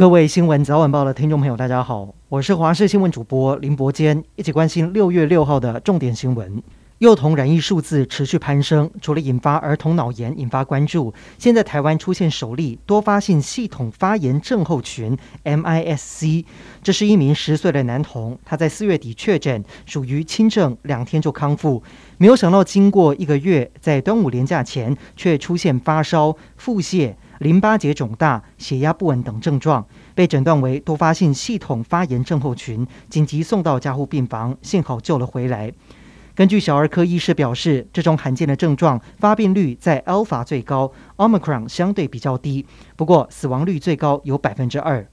各位新闻早晚报的听众朋友，大家好，我是华视新闻主播林伯坚，一起关心六月六号的重点新闻。幼童染疫数字持续攀升，除了引发儿童脑炎引发关注，现在台湾出现首例多发性系统发炎症候群 （MIS-C）。这是一名十岁的男童，他在四月底确诊，属于轻症，两天就康复。没有想到，经过一个月，在端午连假前却出现发烧、腹泻。淋巴结肿大、血压不稳等症状，被诊断为多发性系统发炎症候群，紧急送到加护病房，幸好救了回来。根据小儿科医师表示，这种罕见的症状发病率在 Alpha 最高，Omicron 相对比较低，不过死亡率最高有百分之二。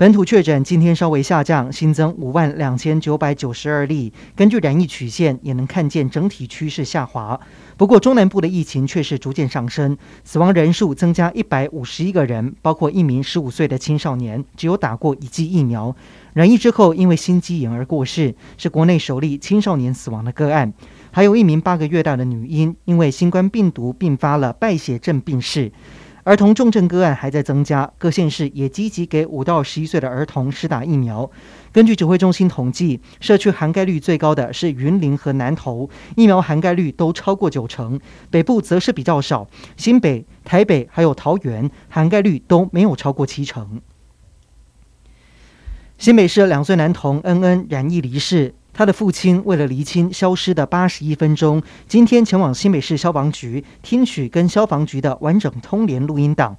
本土确诊今天稍微下降，新增五万两千九百九十二例。根据染疫曲线，也能看见整体趋势下滑。不过中南部的疫情却是逐渐上升，死亡人数增加一百五十一个人，包括一名十五岁的青少年，只有打过一剂疫苗。染疫之后因为心肌炎而过世，是国内首例青少年死亡的个案。还有一名八个月大的女婴，因为新冠病毒并发了败血症病逝。儿童重症个案还在增加，各县市也积极给五到十一岁的儿童施打疫苗。根据指挥中心统计，社区涵盖率最高的是云林和南投，疫苗涵盖率都超过九成。北部则是比较少，新北、台北还有桃园涵盖率都没有超过七成。新北市两岁男童恩恩染疫离世。他的父亲为了厘清消失的八十一分钟，今天前往新北市消防局听取跟消防局的完整通联录音档。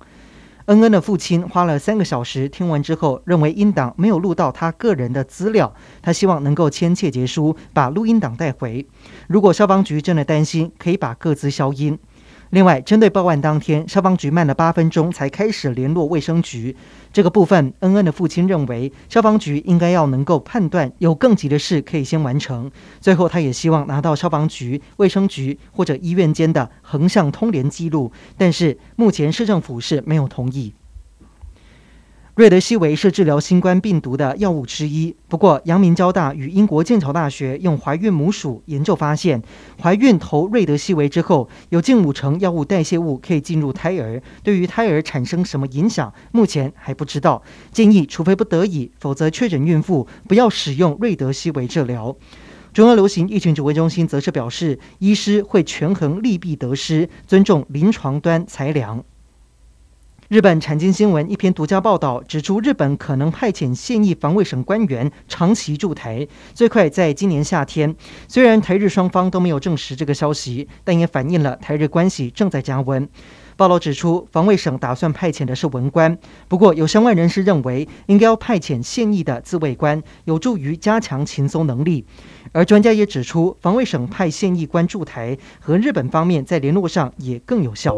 恩恩的父亲花了三个小时听完之后，认为音档没有录到他个人的资料，他希望能够签切结书把录音档带回。如果消防局真的担心，可以把各自消音。另外，针对报案当天，消防局慢了八分钟才开始联络卫生局。这个部分，恩恩的父亲认为，消防局应该要能够判断有更急的事可以先完成。最后，他也希望拿到消防局、卫生局或者医院间的横向通联记录，但是目前市政府是没有同意。瑞德西韦是治疗新冠病毒的药物之一。不过，阳明交大与英国剑桥大学用怀孕母鼠研究发现，怀孕投瑞德西韦之后，有近五成药物代谢物可以进入胎儿，对于胎儿产生什么影响，目前还不知道。建议，除非不得已，否则确诊孕妇不要使用瑞德西韦治疗。中央流行疫情指挥中心则是表示，医师会权衡利弊得失，尊重临床端裁量。日本产经新闻一篇独家报道指出，日本可能派遣现役防卫省官员长期驻台，最快在今年夏天。虽然台日双方都没有证实这个消息，但也反映了台日关系正在加温。报道指出，防卫省打算派遣的是文官，不过有相关人士认为，应该要派遣现役的自卫官，有助于加强情搜能力。而专家也指出，防卫省派现役官驻台，和日本方面在联络上也更有效。